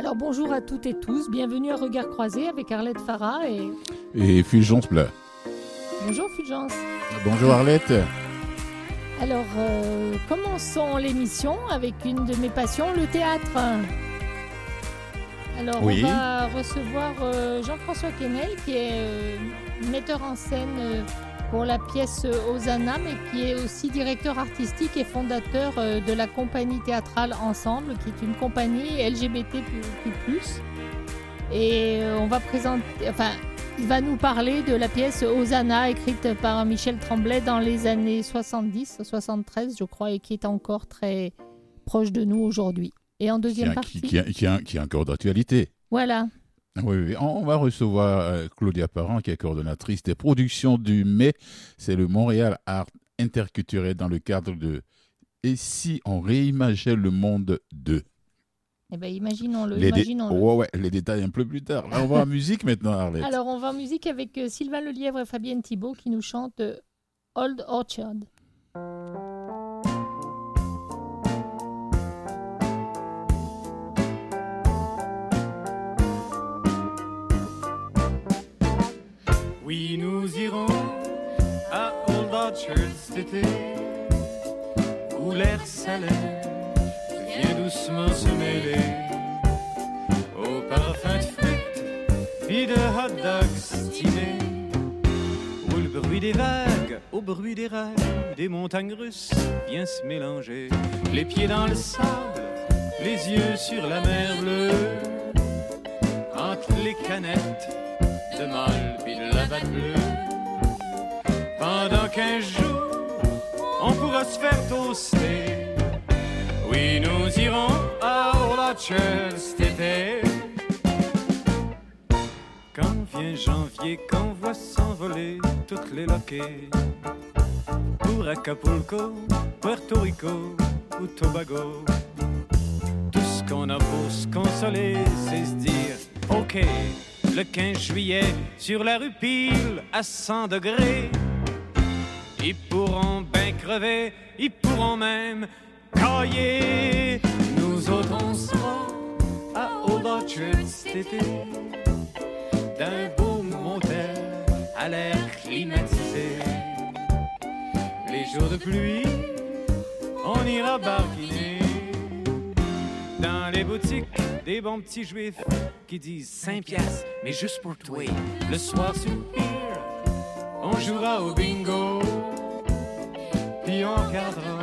Alors bonjour à toutes et tous, bienvenue à Regard Croisé avec Arlette Farah et... Et Fulgence Plat. Bonjour Fulgence. Bonjour Arlette. Alors euh, commençons l'émission avec une de mes passions, le théâtre. Alors Oui. on va recevoir euh, Jean-François Quesnel qui est euh, metteur en scène pour la pièce Hosanna mais qui est aussi directeur artistique et fondateur euh, de la compagnie théâtrale Ensemble qui est une compagnie LGBTQ+. Et euh, on va présenter, enfin, il va nous parler de la pièce Hosanna écrite par Michel Tremblay dans les années 70, 73 je crois, et qui est encore très proche de nous aujourd'hui. Et en Qui, deuxième a- partie, qui, qui, a- qui, a- qui est encore d'actualité. voilà, Oui, oui. On, va recevoir euh, Claudia Parent, qui est coordonnatrice des productions du mai. C'est le Montréal Art Interculturel dans le cadre de Et si on réimaginait le monde de? Eh ben imaginons-le. Ouais, les détails un peu plus tard. Là, on va en musique maintenant, Arlette. Alors on va en musique avec euh, Sylvain Lelièvre et Fabienne Thibault qui nous chantent euh, Old Orchard. Oui, nous irons à Old Orchard cet été, où l'air salé vient doucement se mêler au parfum de frites puis de hot dogs stylés, où le bruit des vagues au bruit des rails des montagnes russes vient se mélanger, les pieds dans le sable, les yeux sur la mer bleue, entre les canettes puis de la bleue. Pendant quinze jours, on pourra se faire toaster. Oui, nous irons à Orchard cet été. Quand vient janvier, qu'on voit s'envoler toutes les loquets. Pour Acapulco, Puerto Rico ou Tobago. Tout ce qu'on a pour se consoler, c'est se dire, OK, le 15 juillet, sur la rue Pile, à 100 degrés, ils pourront bien crever, ils pourront même cailler. Nous autres, on sera à Old cet été, d'un beau motel à l'air climatisé. Les jours de pluie, on ira barquiner dans les boutiques des bons petits juifs qui disent 5 piastres, mais juste pour toi. Le soir sur on jouera au bingo, puis on regardera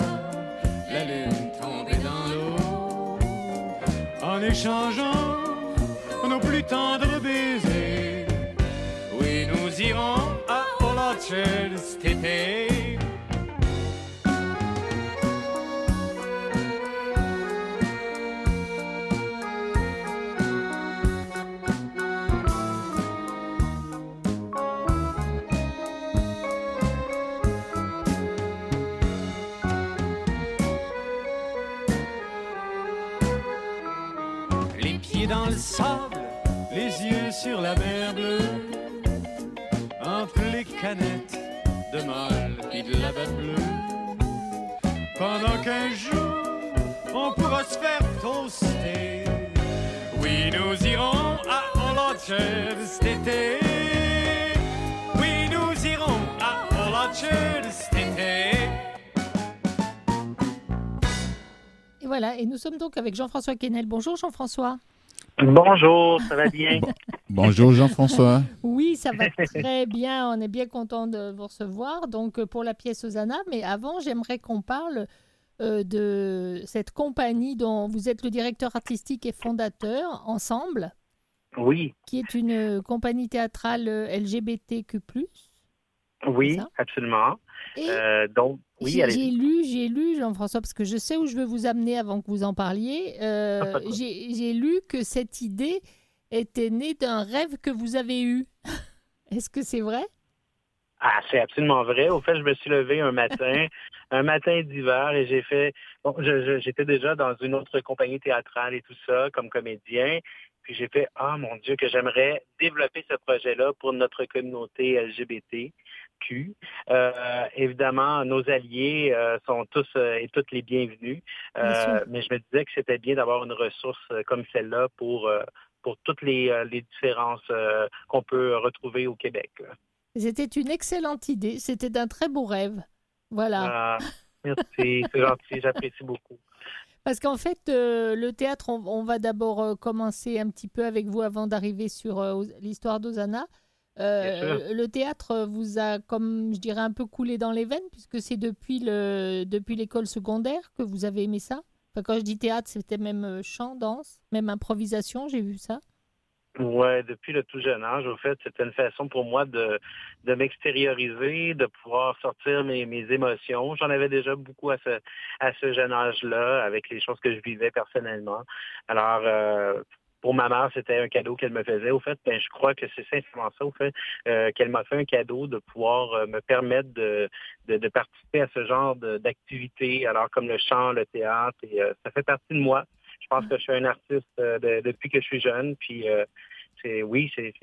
la lune tomber dans l'eau en échangeant nos plus tendres baisers. Oui, nous irons à Old Orchard cet été. Dans le sable, les yeux sur la mer bleue, entre les canettes de mal et de la batte bleue. Pendant qu'un jour, on pourra se faire toaster. Oui, nous irons à Orchard cet été. Oui, nous irons à Orchard cet été. Et voilà, et nous sommes donc avec Jean-François Quesnel. Bonjour Jean-François. Bonjour, ça va bien? Bonjour Jean-François. Oui, ça va très bien. On est bien content de vous recevoir. Donc, euh, pour la pièce Hosanna. Mais avant, j'aimerais qu'on parle euh, de cette compagnie dont vous êtes le directeur artistique et fondateur, Ensemble, Oui, qui est une euh, compagnie théâtrale LGBTQ+. oui, absolument. Et Euh, donc, oui, j'ai lu, j'ai lu, Jean-François, parce que je sais où je veux vous amener avant que vous en parliez. euh, Ah, j'ai lu que cette idée était née d'un rêve que vous avez eu. Est-ce que c'est vrai? Ah, c'est absolument vrai. Au fait, je me suis levé un matin, un matin d'hiver, et j'ai fait. Bon, j'étais déjà dans une autre compagnie théâtrale et tout ça, comme comédien. Puis j'ai fait Ah mon Dieu, que j'aimerais développer ce projet-là pour notre communauté LGBT. Vécu. Euh, évidemment, nos alliés euh, sont tous et toutes les bienvenus, mais je me disais que c'était bien d'avoir une ressource comme celle-là pour, pour toutes les, les différences qu'on peut retrouver au Québec. C'était une excellente idée, c'était d'un très beau rêve. Voilà. Ah, merci, c'est gentil, j'apprécie beaucoup. Parce qu'en fait, le théâtre, on, va d'abord commencer un petit peu avec vous avant d'arriver sur l'histoire d'Osana. Euh, le théâtre vous a, comme je dirais, un peu coulé dans les veines, puisque c'est depuis le depuis l'école secondaire que vous avez aimé ça? quand je dis théâtre, c'était même euh, chant, danse, même improvisation, j'ai vu ça? Ouais, depuis le tout jeune âge, au fait, c'était une façon pour moi de, de m'extérioriser, de pouvoir sortir mes, mes émotions. J'en avais déjà beaucoup à ce, à ce jeune âge-là, avec les choses que je vivais personnellement. Alors, euh, pour ma mère, c'était un cadeau qu'elle me faisait. Au fait, ben, je crois que c'est simplement ça, au fait, euh, qu'elle m'a fait un cadeau de pouvoir euh, me permettre de, de, participer à ce genre d'activité, alors comme le chant, le théâtre, et euh, ça fait partie de moi. Je pense que je suis un artiste depuis que je suis jeune, puis c'est oui, c'est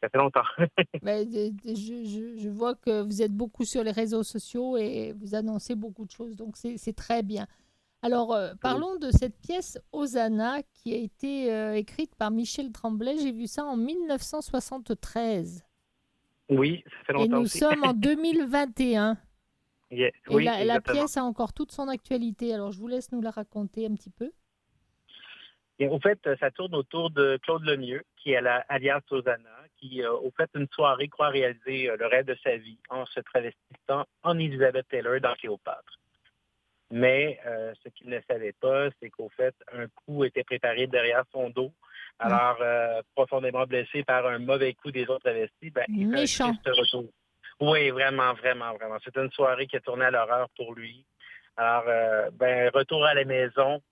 ça fait longtemps. Ben, je, je, vois que vous êtes beaucoup sur les réseaux sociaux et vous annoncez beaucoup de choses, donc c'est très bien. Alors, euh, parlons de cette pièce Osana qui a été euh, écrite par Michel Tremblay. J'ai vu ça en 1973. Oui, ça fait longtemps. Et nous sommes en 2021. et la, pièce a encore toute son actualité. Alors, je vous laisse nous la raconter un petit peu. Et au fait, ça tourne autour de Claude Lemieux, qui est la, alias Osana, qui, euh, au fait, une soirée croit réaliser le rêve de sa vie en se travestissant en Elizabeth Taylor dans Cléopâtre. Mais euh, ce qu'il ne savait pas, c'est qu'au fait, un coup était préparé derrière son dos. Alors, euh, profondément blessé par un mauvais coup des autres investis, ben, il Méchant. retour. Oui, vraiment, vraiment, vraiment. C'était une soirée qui a tourné à l'horreur pour lui. Alors, euh, ben, retour à la maison,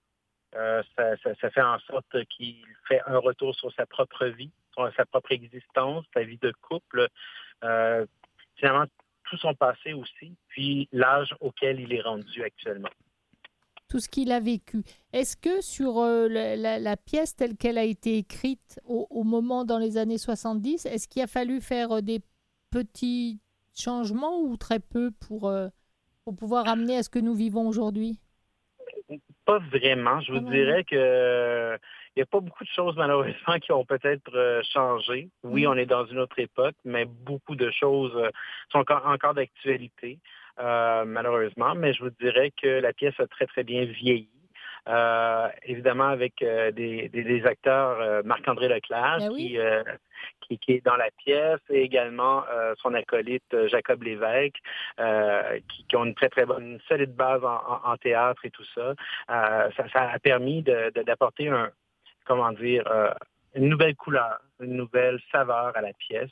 ça, fait en sorte qu'il fait un retour sur sa propre vie, sur sa propre existence, sa vie de couple. finalement, tout son passé aussi, puis l'âge auquel il est rendu actuellement. Tout ce qu'il a vécu. Est-ce que sur euh, la, pièce telle qu'elle a été écrite au, moment dans les années 70, est-ce qu'il a fallu faire euh, des petits changements ou très peu pour, euh, pour pouvoir amener à ce que nous vivons aujourd'hui? Pas vraiment. Je vous ah dirais que il n'y a pas beaucoup de choses, malheureusement, qui ont peut-être euh, changé. Oui, mm. on est dans une autre époque, mais beaucoup de choses euh, sont encore, encore d'actualité, euh, malheureusement. Mais je vous dirais que la pièce a très, très bien vieilli. évidemment, avec des, acteurs, Marc-André Leclerc, ben qui, qui, est dans la pièce, et également son acolyte Jacob Lévesque, qui, ont une très, très bonne, solide base en, théâtre et tout ça. ça, a permis d'apporter un, comment dire, euh, une nouvelle couleur, une nouvelle saveur à la pièce.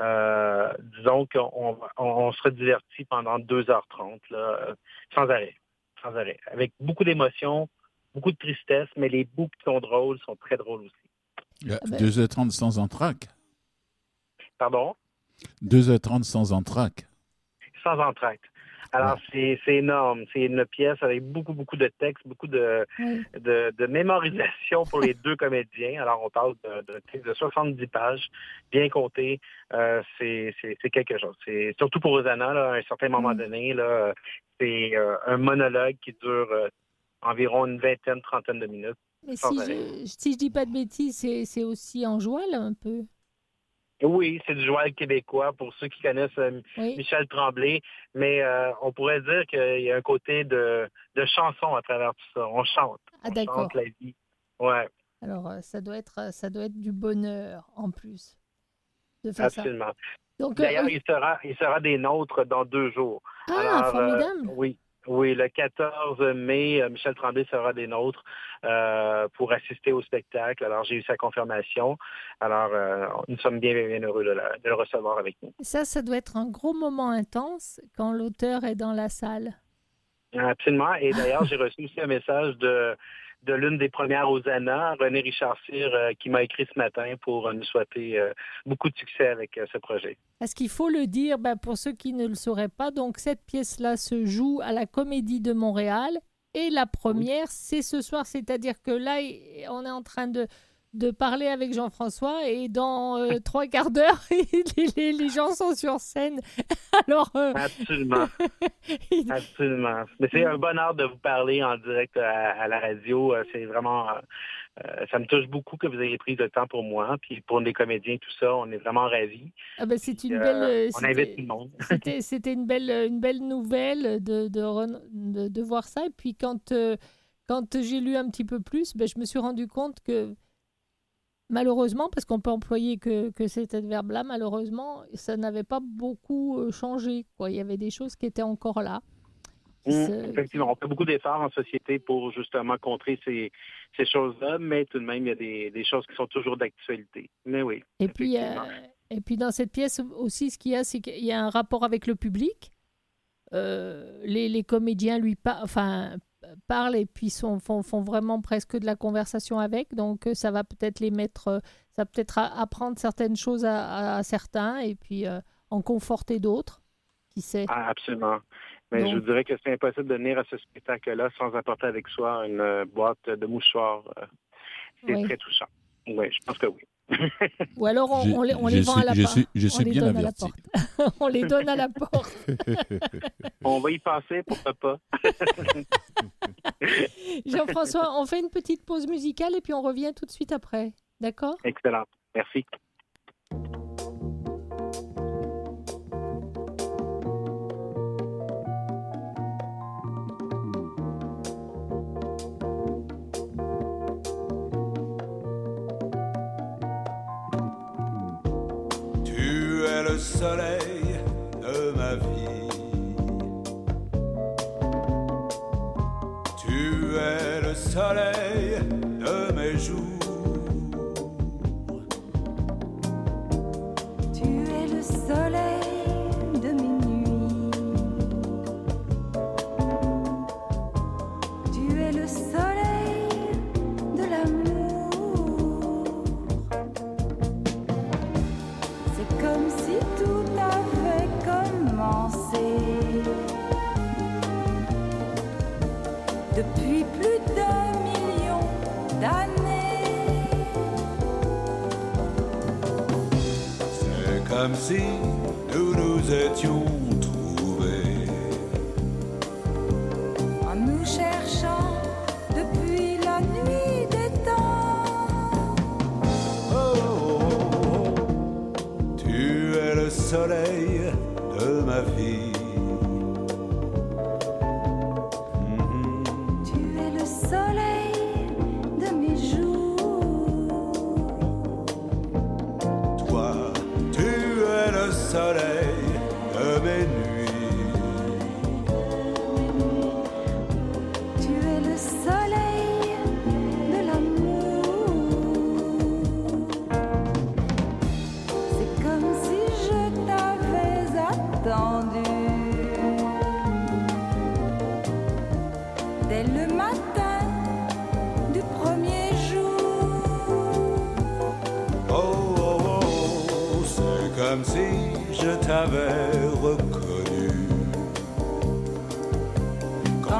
Euh, disons qu'on on, sera diverti pendant 2h30, là, sans arrêt, sans arrêt, avec beaucoup d'émotions, beaucoup de tristesse, mais les bouts qui sont drôles sont très drôles aussi. 2h30 ah ben. sans entraque. Pardon? 2h30 sans entraque. Sans entraque. Alors, c'est énorme. C'est une pièce avec beaucoup, beaucoup de textes, beaucoup de, de, mémorisation pour les deux comédiens. Alors, on parle de, texte de 70 pages, bien compté. Euh, c'est quelque chose. C'est Surtout pour Rosanna, à un certain moment donné, c'est euh, un monologue qui dure euh, environ une vingtaine, trentaine de minutes. Mais si je, si je dis pas de bêtises, c'est aussi en joie, là, un peu? Oui, c'est du joual québécois pour ceux qui connaissent euh, Michel Tremblay, mais euh, on pourrait dire qu'il y a un côté de, chanson à travers tout ça. On chante. Ah, d'accord. chante la vie. Ouais. Alors, euh, ça doit être ça doit être du bonheur en plus de faire Absolument. D'ailleurs, il, sera, il sera des nôtres dans deux jours. Ah, formidable. oui. Oui, le 14 mai, euh, Michel Tremblay sera des nôtres euh, pour assister au spectacle. Alors, j'ai eu sa confirmation. Alors, euh, nous sommes bien, bien, heureux de, le recevoir avec nous. Ça, ça doit être un gros moment intense quand l'auteur est dans la salle. Absolument. Et d'ailleurs, j'ai reçu aussi un message de de l'une des premières aux ANA, René Richard Cyr, euh, qui m'a écrit ce matin pour euh, nous souhaiter euh, beaucoup de succès avec ce projet. Est-ce qu'il faut le dire? Ben, pour ceux qui ne le sauraient pas? Donc, cette pièce-là se joue à la Comédie de Montréal et la première, c'est ce soir, c'est-à-dire que là, on est en train de, de parler avec Jean-François et dans euh, trois quarts d'heure, les, les, gens sont sur scène. Alors, euh, Absolument. Absolument. Mais c'est un bonheur de vous parler en direct à, la radio. C'est vraiment... ça me touche beaucoup que vous ayez pris le temps pour moi. Puis pour les comédiens, tout ça, on est vraiment ravis. Ah ben c'est une belle. on invite tout le monde. C'était une belle, une belle nouvelle de, de, de, voir ça. Et puis quand, quand j'ai lu un petit peu plus, ben, je me suis rendu compte que malheureusement, parce qu'on peut employer que, que cet adverbe-là, malheureusement, ça n'avait pas beaucoup euh, changé. Quoi. Il y avait des choses qui étaient encore là. Mmh, effectivement, on fait beaucoup d'efforts en société pour justement contrer ces, ces choses-là, mais tout de même, il y a des, des choses qui sont toujours d'actualité. Mais oui. Et puis, euh, et puis dans cette pièce aussi, ce qu'il y a, c'est qu'il y a un rapport avec le public. Euh, les, les, comédiens lui enfin parlent et puis font, font, vraiment presque de la conversation avec. Donc euh, ça va peut-être les mettre, euh, ça peut-être apprendre certaines choses à, certains et puis euh, en conforter d'autres. Qui sait? Ah, Absolument. Mais je vous dirais que c'est impossible de venir à ce spectacle-là sans apporter avec soi une boîte de mouchoirs. C'est très touchant. Oui, je pense que oui. Ou alors on, les, on les vend à la porte. Je suis bien averti. on les donne à la porte. on va y passer, pourquoi pas. Jean-François, on fait une petite pause musicale et puis on revient tout de suite après. D'accord? Excellent. Merci. Soleil de ma vie. Tu es le soleil de mes jours. Comme si nous nous étions trouvés. En nous cherchant depuis la nuit des temps. Oh, oh, oh, tu es le soleil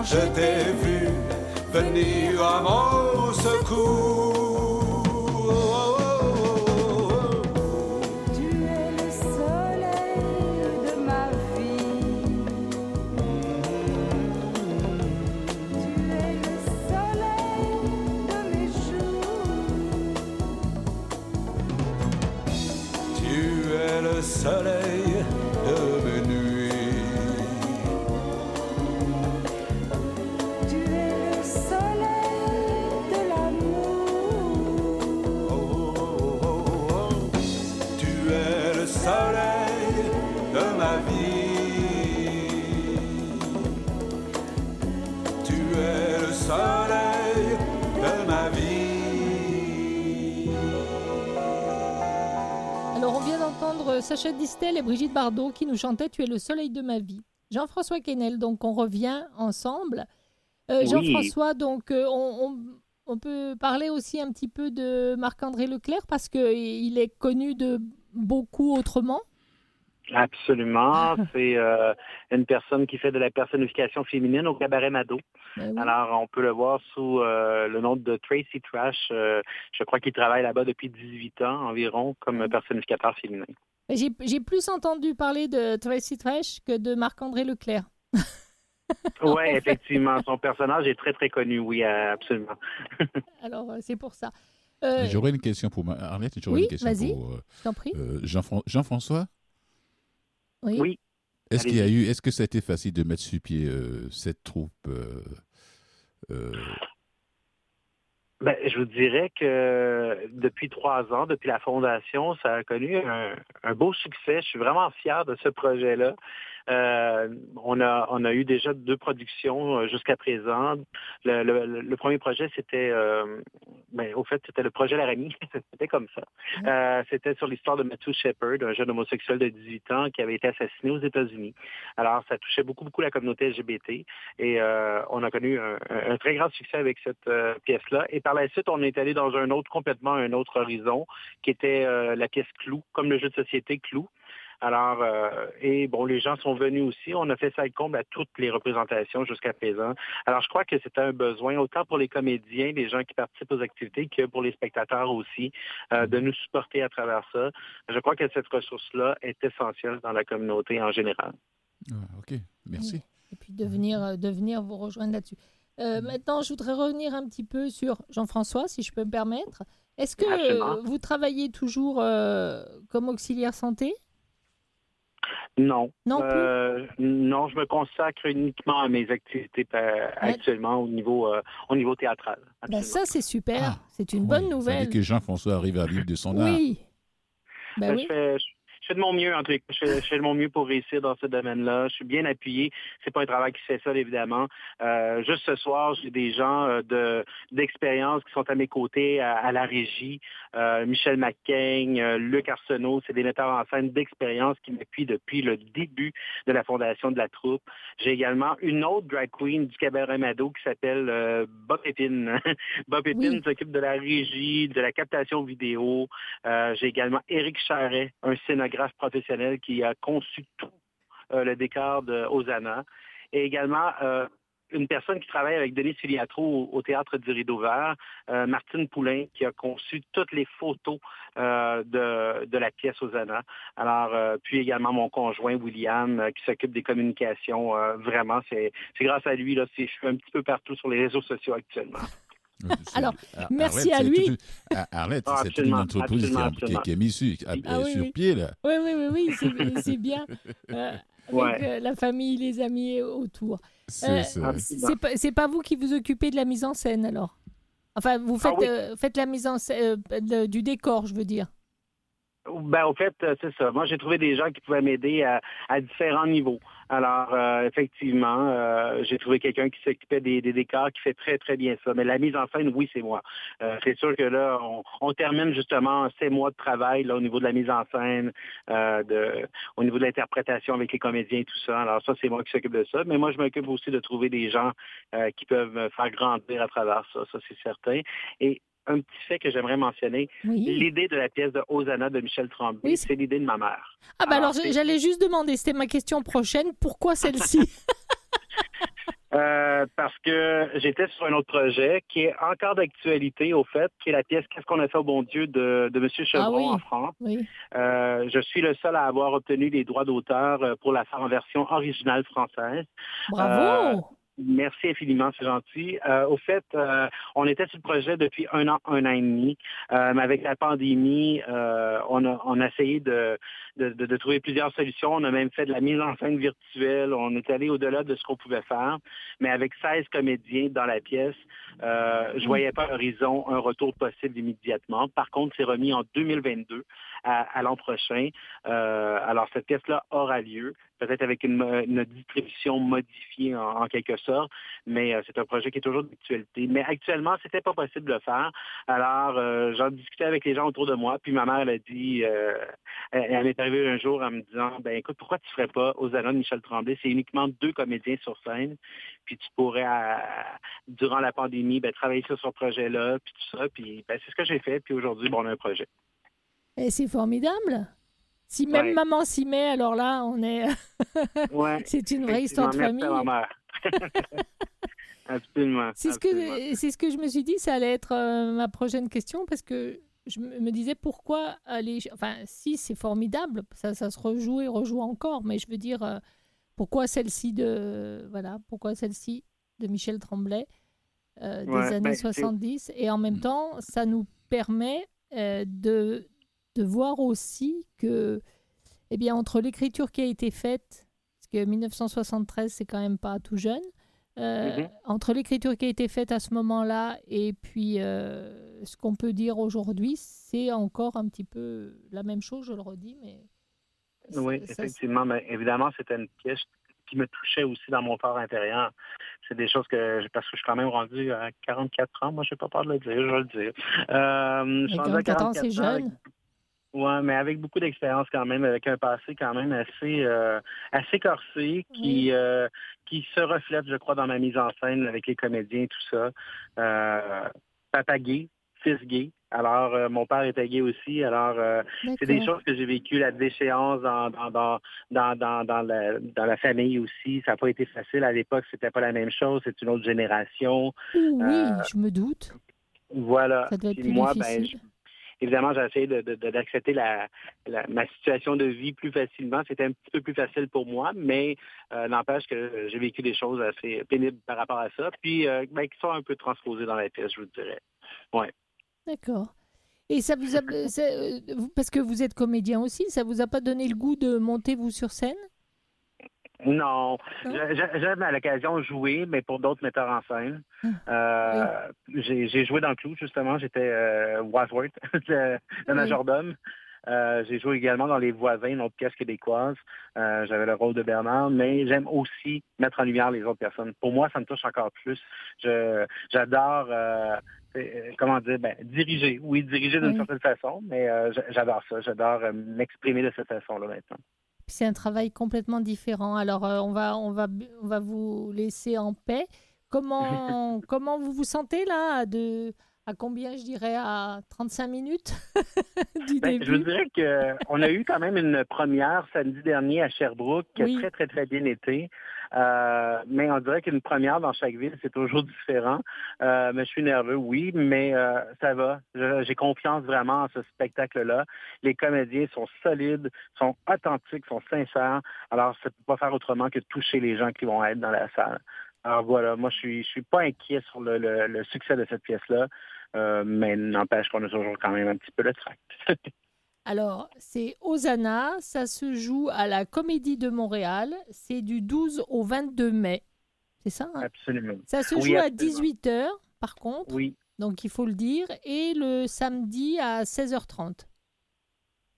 je t'ai vu venir à mon secours. Sacha Distel et Brigitte Bardot qui nous chantaient Tu es le soleil de ma vie. Jean-François Quesnel, donc on revient ensemble. Euh, Jean-François, donc euh, on, peut parler aussi un petit peu de Marc-André Leclerc parce qu'il est connu de beaucoup autrement. Absolument. C'est euh, une personne qui fait de la personnification féminine au cabaret Mado. Ben oui. Alors, on peut le voir sous euh, le nom de Tracy Trash. Euh, je crois qu'il travaille là-bas depuis 18 ans environ comme personnificateur féminin. J'ai j'ai plus entendu parler de Tracy Trash que de Marc-André Leclerc. Oui, effectivement. Son personnage est très, très connu, oui, absolument. Alors, euh, c'est pour ça. Euh, J'aurais une question pour ma... Arlette, j'aurais oui, une question vas-y. pour euh, je t'en prie. euh, Jean-Fran- Jean-François? Oui. oui. Est-ce qu'il y a eu, est-ce que ça a été facile de mettre sur pied euh, cette troupe euh, euh, Ben, je vous dirais que depuis trois ans, depuis la fondation, ça a connu un, un beau succès. Je suis vraiment fier de ce projet-là. Euh, on, a, on a eu déjà deux productions euh, jusqu'à présent. Le, le- le premier projet, c'était, euh, ben, au fait, c'était le projet Laramie. c'était comme ça. Euh, c'était sur l'histoire de Matthew Shepard, un jeune homosexuel de 18 ans qui avait été assassiné aux États-Unis. Alors, ça touchait beaucoup, beaucoup la communauté LGBT. Et on a connu un, un- très grand succès avec cette pièce-là. Et par la suite, on est allé dans un autre, complètement un autre horizon, qui était la pièce Clou, comme le jeu de société Clou. Alors, euh, et bon, les gens sont venus aussi. On a fait ça comble à toutes les représentations jusqu'à présent. Alors, je crois que c'était un besoin, autant pour les comédiens, les gens qui participent aux activités, que pour les spectateurs aussi, euh, de nous supporter à travers ça. Je crois que cette ressource-là est essentielle dans la communauté en général. ah, Ok, merci. Et puis de venir, euh, de venir vous rejoindre là-dessus. Euh, maintenant, je voudrais revenir un petit peu sur Jean-François, si je peux me permettre. Est-ce que Absolument. vous travaillez toujours euh, comme auxiliaire santé? Non. Non plus? Euh, non, je me consacre uniquement à mes activités euh, actuellement au niveau, euh, au niveau théâtral. Ben. Ça, c'est super. Ah, c'est une Oui, bonne ça veut nouvelle. dire que Jean-François arrive à vivre de son art. Oui. Ben Ben, oui. je, fais, je, je fais de mon mieux, en tout cas. Je fais, je fais de mon mieux pour réussir dans ce domaine-là. Je suis bien appuyé. C'est pas un travail qui se fait seul, évidemment. Euh, juste ce soir, j'ai des gens euh, de d'expérience qui sont à mes côtés à, à la régie. Euh, Michel McCain, euh, Luc Arsenault, c'est des metteurs en scène d'expérience qui m'appuient depuis le début de la fondation de la troupe. J'ai également une autre drag queen du cabaret Mado qui s'appelle euh, Bob Épine. Bob Épine Oui. s'occupe de la régie, de la captation vidéo, euh, J'ai également Éric Charret, un scénographe professionnel qui a conçu tout euh, le décor de Hosanna. Et également euh, une personne qui travaille avec Denis Filiatro au, Théâtre du Rideau Vert, euh, Martine Poulain, qui a conçu toutes les photos de, de la pièce Hosanna. Alors, puis également mon conjoint William, qui s'occupe des communications. Vraiment, c'est grâce à lui, là, je suis un petit peu partout sur les réseaux sociaux actuellement. Alors, Ar- merci Arlette, à lui. Ar- Arlette, Ah, c'est toute une entreprise qui, est mise sur, à- Ah oui, sur oui. pied, là. Oui, oui, oui, oui, c'est- bien. Euh, avec Ouais. euh, la famille, les amis autour. C'est Euh, ça. C'est pas, pas vous qui vous occupez de la mise en scène alors? Enfin, vous faites, Ah oui. euh, faites la mise en scène euh, de- du décor, je veux dire. Ben, au fait, c'est ça. Moi, j'ai trouvé des gens qui pouvaient m'aider à, à différents niveaux. Alors, euh, effectivement, euh, j'ai trouvé quelqu'un qui s'occupait des, des décors, qui fait très, très bien ça. Mais la mise en scène, oui, c'est moi. Euh, c'est sûr que là, on, on termine justement ces mois de travail là, au niveau de la mise en scène, euh, de, au niveau de l'interprétation avec les comédiens et tout ça. Alors, ça, c'est moi qui s'occupe de ça. Mais moi, je m'occupe aussi de trouver des gens euh, qui peuvent me faire grandir à travers ça. Ça, c'est certain. Et un petit fait que j'aimerais mentionner, Oui. L'idée de la pièce de Hosanna de Michel Tremblay, Oui, c'est- l'idée de ma mère. Ah bah alors, j'allais juste demander, c'était ma question prochaine, pourquoi celle-ci? Euh, parce que j'étais sur un autre projet qui est encore d'actualité, au fait, qui est la pièce Qu'est-ce qu'on a fait au bon Dieu de, de M. Chevron Ah oui. en France. Oui. Euh, je suis le seul à avoir obtenu les droits d'auteur euh, pour la faire en version originale française. Bravo Merci infiniment, c'est gentil. Euh, au fait, euh, on était sur le projet depuis un an, un an et demi. Euh, mais avec la pandémie, euh, on, a, on a essayé de, de, de- de trouver plusieurs solutions. On a même fait de la mise en scène virtuelle. On est allé au-delà de ce qu'on pouvait faire. Mais avec 16 comédiens dans la pièce, euh, je voyais pas à l'horizon un retour possible immédiatement. Par contre, c'est remis en 2022 à, à l'an prochain. Euh, alors, cette pièce-là aura lieu, peut-être avec une, une distribution modifiée en, en quelque sorte, mais euh, c'est un projet qui est toujours d'actualité. Mais actuellement, c'était pas possible de le faire. Alors, euh, j'en discutais avec les gens autour de moi, puis ma mère elle a dit, elle, elle m'est arrivée un jour en me disant, ben écoute, pourquoi tu ferais pas aux de Michel Tremblay? C'est uniquement deux comédiens sur scène, puis tu pourrais, euh, durant la pandémie, ben, travailler sur ce projet-là, puis tout ça, puis ben, c'est ce que j'ai fait, puis aujourd'hui, bon, on a un projet. Et c'est formidable Si même Ouais. maman s'y met, alors là, on est. Ouais. c'est une vraie histoire de famille. absolument. C'est ce que c'est ce que je me suis dit, ça allait être euh, ma prochaine question parce que je me disais pourquoi aller enfin si c'est formidable, ça ça se rejoue et rejoue encore, mais je veux dire euh, pourquoi celle-ci de voilà, pourquoi celle-ci de Michel Tremblay euh, des Ouais, années ben, c'est- 70 et en même temps ça nous permet de de voir aussi que eh bien entre l'écriture qui a été faite parce que 1973 c'est quand même pas tout jeune euh, Mhm. entre l'écriture qui a été faite à ce moment-là et puis euh, ce qu'on peut dire aujourd'hui, c'est encore un petit peu la même chose, je le redis, mais... Oui, ça- effectivement. Mais évidemment, c'était une pièce qui me touchait aussi dans mon corps intérieur. C'est des choses que, parce que je suis quand même rendu à 44 ans, moi, je n'ai pas peur de le dire, je vais le dire. Euh, je suis Mais rendu à 44 ans, c'est 44 avec- Ouais, mais avec beaucoup d'expérience quand même, avec un passé quand même assez euh, assez corsé, qui Oui. euh, qui se reflète, je crois, dans ma mise en scène avec les comédiens et tout ça. Euh, papa gay, fils gay. Alors, euh, mon père était gay aussi. Alors, euh, c'est des choses que j'ai vécues, la déchéance dans, dans, dans, dans, dans, dans la, dans la famille aussi. Ça n'a pas été facile. À l'époque, c'était pas la même chose. C'est une autre génération. Oui, euh, je me doute. Voilà. Ça doit être Puis plus moi, ben, difficile. je- évidemment, j'ai essayé d'accepter la, la- ma situation de vie plus facilement. C'était un petit peu plus facile pour moi, mais euh, n'empêche que j'ai vécu des choses assez pénibles par rapport à ça, puis euh, ben, qui sont un peu transposées dans la pièce, je vous dirais. D'accord. Et ça vous a... euh, parce que vous êtes comédien aussi, ça vous a pas donné le goût de monter, vous, sur scène? Non, j'a- j'aime à l'occasion jouer, mais pour d'autres metteurs en scène. Euh, j'ai, j'ai joué dans le clou, justement. J'étais euh, Wadsworth, le, Oui. majordome. Euh, j'ai joué également dans Les Voisins, une autre pièce québécoise. Euh, j'avais le rôle de Bernard, mais j'aime aussi mettre en lumière les autres personnes. Pour moi, ça me touche encore plus. J'adore, euh, comment dire, ben, diriger. Oui, diriger d'une Oui. certaine façon, mais j'a- j'adore ça. J'adore m'exprimer de cette façon-là maintenant. C'est un travail complètement différent. Alors, euh, on, va, on, va, on va vous laisser en paix. Comment, comment vous vous sentez là à de, À combien, je dirais À 35 minutes du Ben, début? je vous dirais qu'on a eu quand même une première samedi dernier à Sherbrooke qui Oui. a très, très, très bien été. Euh, mais on dirait qu'une première dans chaque ville, c'est toujours différent. Euh, mais je suis nerveux, oui, mais euh, ça va. J'ai confiance vraiment en ce spectacle-là. Les comédiens sont solides, sont authentiques, sont sincères. Alors, ça ne peut pas faire autrement que toucher les gens qui vont être dans la salle. Alors voilà, moi, je suis, je suis pas inquiet sur le, le- le succès de cette pièce-là, euh, mais n'empêche qu'on a toujours quand même un petit peu le tract. Alors, c'est Osana, ça se joue à la Comédie de Montréal, c'est du 12 au 22 mai. C'est ça hein? Absolument. Ça se Oui, joue à absolument. 18h, par contre, Oui, donc il faut le dire, et le samedi à 16h30.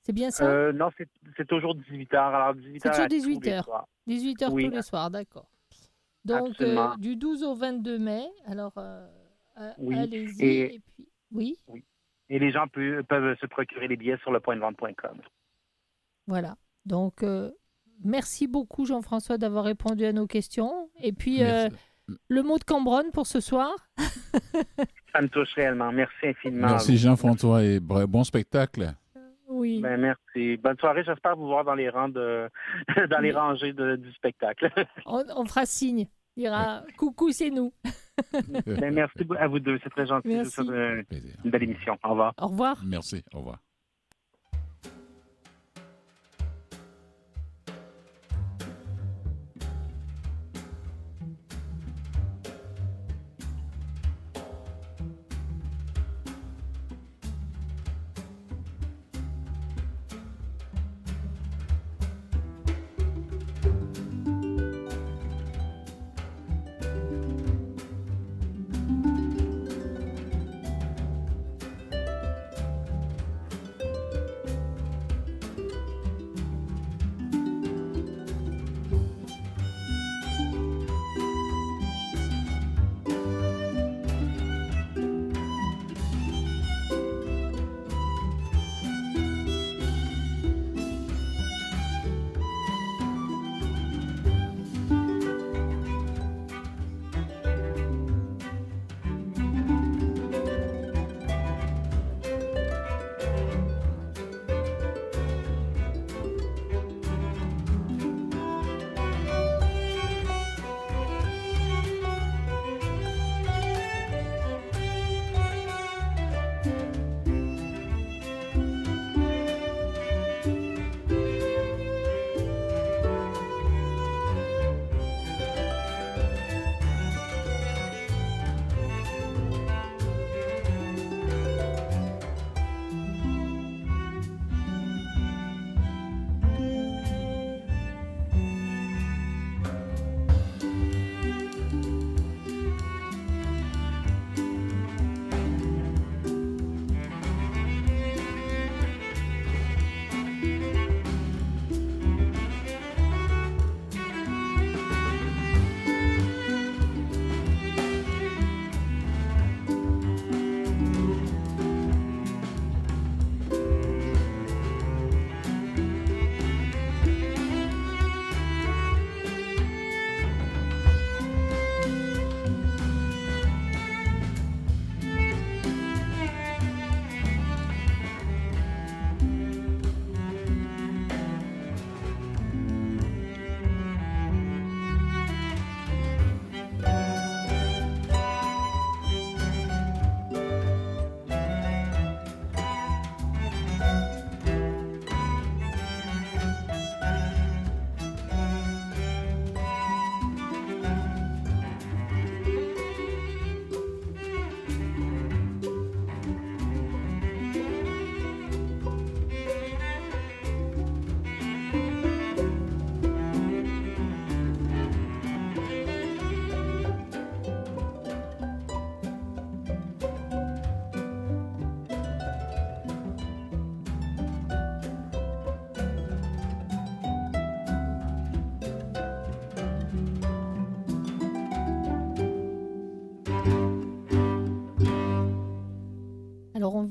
C'est bien ça? Euh, non, c'est toujours 18 h Alors 18 C'est toujours 18 heures. 18h oui. tous les soirs, d'accord. Donc, euh, du 12 au 22 mai, alors euh, Oui, allez-y. et- Et... puis, oui, Et les gens peuvent, peuvent se procurer les billets sur le point de vente.com. voilà. Donc, euh, merci beaucoup, Jean-François, d'avoir répondu à nos questions. Et puis, euh, le mot de Cambronne pour ce soir Ça me touche réellement. Merci infiniment. Merci. Jean-François et bon spectacle. Oui. Ben, merci. Bonne soirée. J'espère vous voir dans les rangs de, dans les rangées de- du spectacle. On, on fera signe. Il dira coucou, c'est nous. Ben, merci à vous deux. C'est très gentil. Je vous Merci. souhaite une, Plaisir. une belle émission. Au revoir. Au revoir. Merci. Au revoir.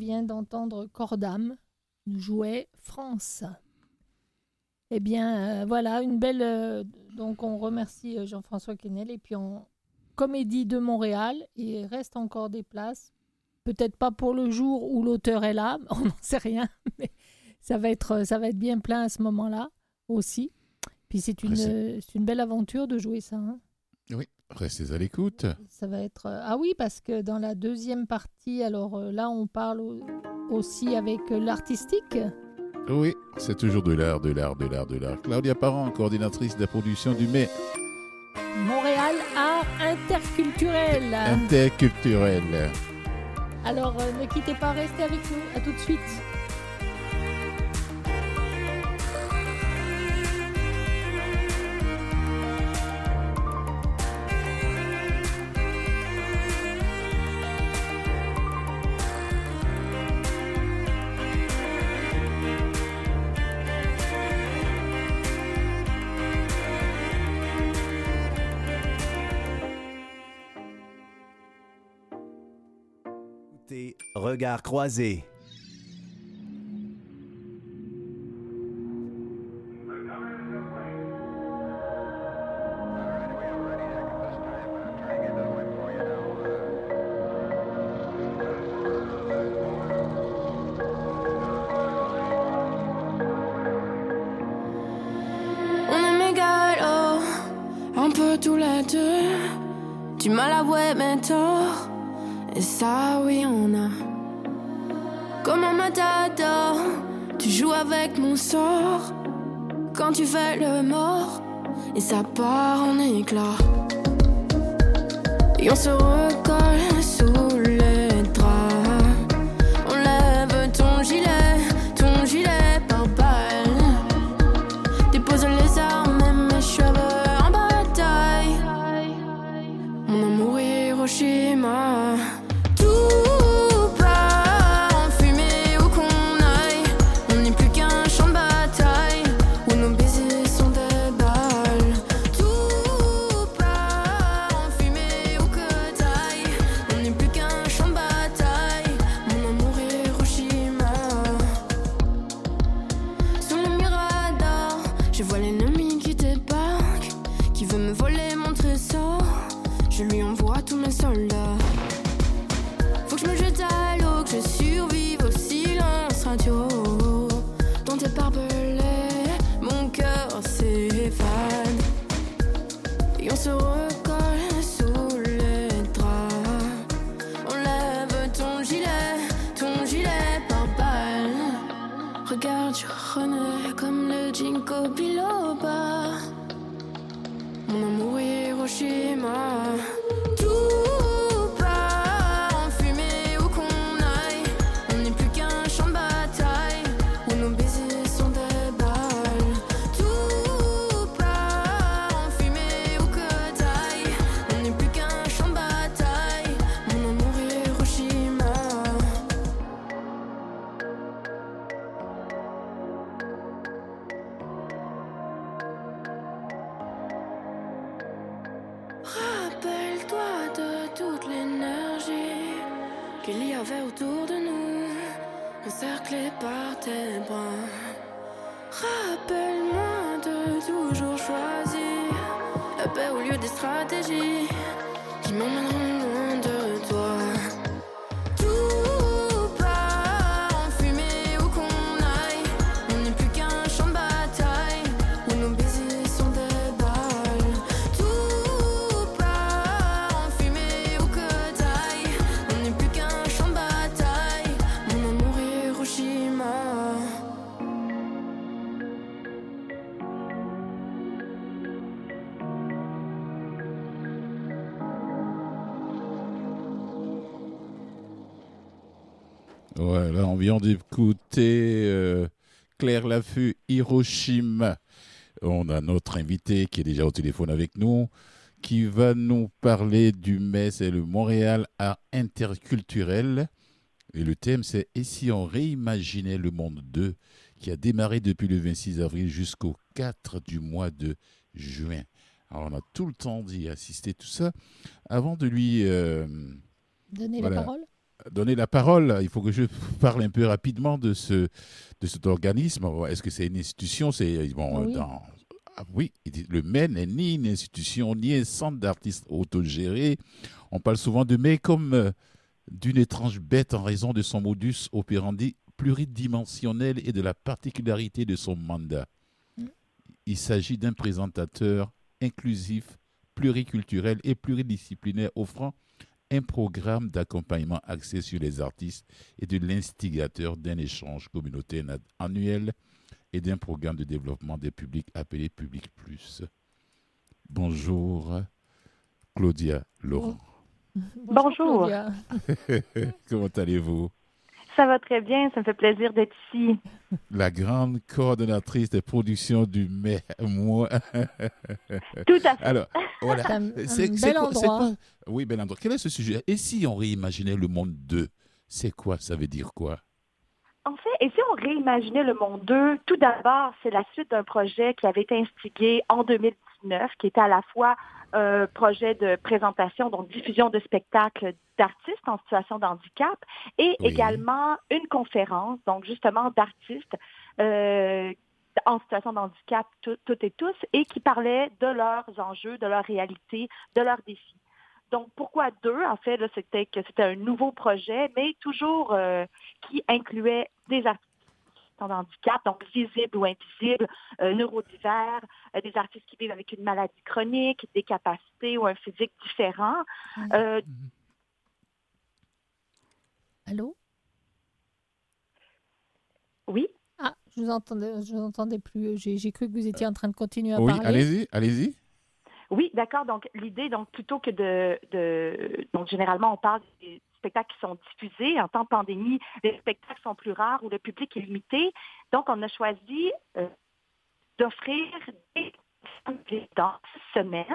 Vient d'entendre Cordam nous jouait France. Eh bien, euh, voilà, une belle. euh, donc, on remercie euh, Jean-François Quesnel et puis en Comédie de Montréal. Il reste encore des places. Peut-être pas pour le jour où l'auteur est là, on n'en sait rien, mais ça va être, ça va être bien plein à ce moment-là aussi. Puis c'est une, euh, c'est une belle aventure de jouer ça. hein. Restez à l'écoute. Ça va être. euh, Ah oui, parce que dans la deuxième partie, alors euh, là, on parle au- aussi avec euh, l'artistique. Oui, c'est toujours de l'art, de l'art, de l'art, de l'art. Claudia Parent, coordinatrice de la production du mai Montréal Art Interculturel. interculturel. Alors ne quittez pas, restez avec nous. À tout de suite. Tes regards croisés. Je renais comme le ginkgo biloba. Mon amour Hiroshima. Vient d'écouter euh, Claire Laffut, Hiroshima. On a notre invité qui est déjà au téléphone avec nous, qui va nous parler du mai, c'est le Montréal Art Interculturel. Et le thème, c'est Et si on réimaginait le monde 2, qui a démarré depuis le 26 avril jusqu'au 4 du mois de juin. Alors, on a tout le temps d'y assister, tout ça. Avant de lui. euh, Voilà. la parole. Donner la parole. Il faut que je parle un peu rapidement de, ce, de cet organisme. Est-ce que c'est une institution? C'est bon, Oui. dans- ah oui, le MEN n'est ni une institution, ni un centre d'artistes autogéré. On parle souvent de MEN comme euh, d'une étrange bête en raison de son modus operandi pluridimensionnel et de la particularité de son mandat. Mm. Il s'agit d'un présentateur inclusif, pluriculturel et pluridisciplinaire offrant un programme d'accompagnement axé sur les artistes et de l'instigateur d'un échange communautaire na- annuel et d'un programme de développement des publics appelé Public Plus. Bonjour, Claudia Laurent. Bonjour. Claudia. Comment allez-vous? Ça va très bien, ça me fait plaisir d'être ici. La grande coordonnatrice des productions du mai. Moi. Tout à fait. Alors, voilà. C'est un, bel quoi- endroit. quoi- Oui, bel endroit. Quel est ce sujet? Et si on réimaginait le monde 2 C'est quoi? Ça veut dire quoi? En fait, et si on réimaginait le monde 2, tout d'abord, c'est la suite d'un projet qui avait été instigé en 2019, qui était à la fois un projet de présentation, donc diffusion de spectacles d'artistes en situation de handicap, et Oui. également une conférence, donc justement d'artistes euh, en situation de handicap, tout- toutes et tous, et qui parlaient de leurs enjeux, de leurs réalités, de leurs défis. Donc, pourquoi deux? En fait, là, c'était que c'était un nouveau projet, mais toujours euh, qui incluait des artistes en handicap, donc visibles ou invisibles, euh, neurodivers, euh, des artistes qui vivent avec une maladie chronique, des capacités ou un physique différent. Euh, Allô? Oui, Ah, je vous entendais, je vous entendais plus. J'ai cru que vous étiez en train de continuer à Oui, parler. allez-y, allez-y. Oui, d'accord. Donc, l'idée, donc, plutôt que de. Donc, généralement, on parle des spectacles qui sont diffusés. En temps de pandémie, les spectacles sont plus rares ou le public est limité. Donc, on a choisi euh, d'offrir des dans semaines.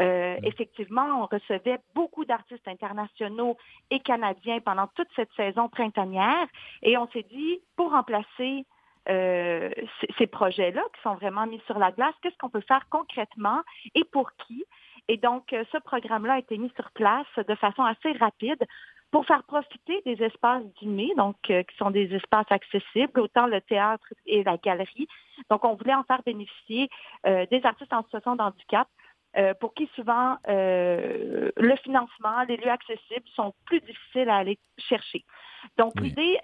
Euh, effectivement, on recevait beaucoup d'artistes internationaux et canadiens pendant toute cette saison printanière et on s'est dit, pour remplacer euh, ces, projets-là qui sont vraiment mis sur la glace, qu'est-ce qu'on peut faire concrètement et pour qui? Et donc, euh, ce programme-là a été mis sur place de façon assez rapide pour faire profiter des espaces du mai, donc euh, qui sont des espaces accessibles, autant le théâtre et la galerie. Donc, on voulait en faire bénéficier euh, des artistes en situation de handicap euh, pour qui souvent le financement, les lieux accessibles sont plus difficiles à aller chercher. Donc, Oui. l'idée,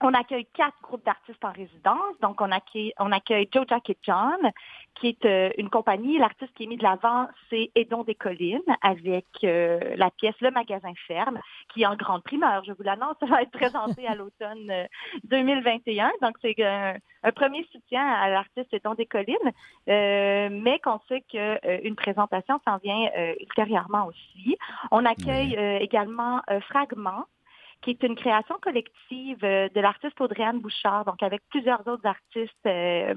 on accueille quatre groupes d'artistes en résidence. Donc, on accueille, on accueille Joe Jack et John, qui est euh, une compagnie. L'artiste qui est mis de l'avant, c'est Edon des Collines, avec euh, la pièce Le Magasin Ferme, qui est en grande primeur. Je vous l'annonce, ça va être présenté à l'automne euh, 2021. Donc, c'est euh, un premier soutien à l'artiste Edon des Collines, euh, mais qu'on sait qu'une présentation s'en vient euh, ultérieurement aussi. On accueille euh, également euh, Fragment, qui est une création collective euh, de l'artiste Audrey-Anne Bouchard, donc avec plusieurs autres artistes euh,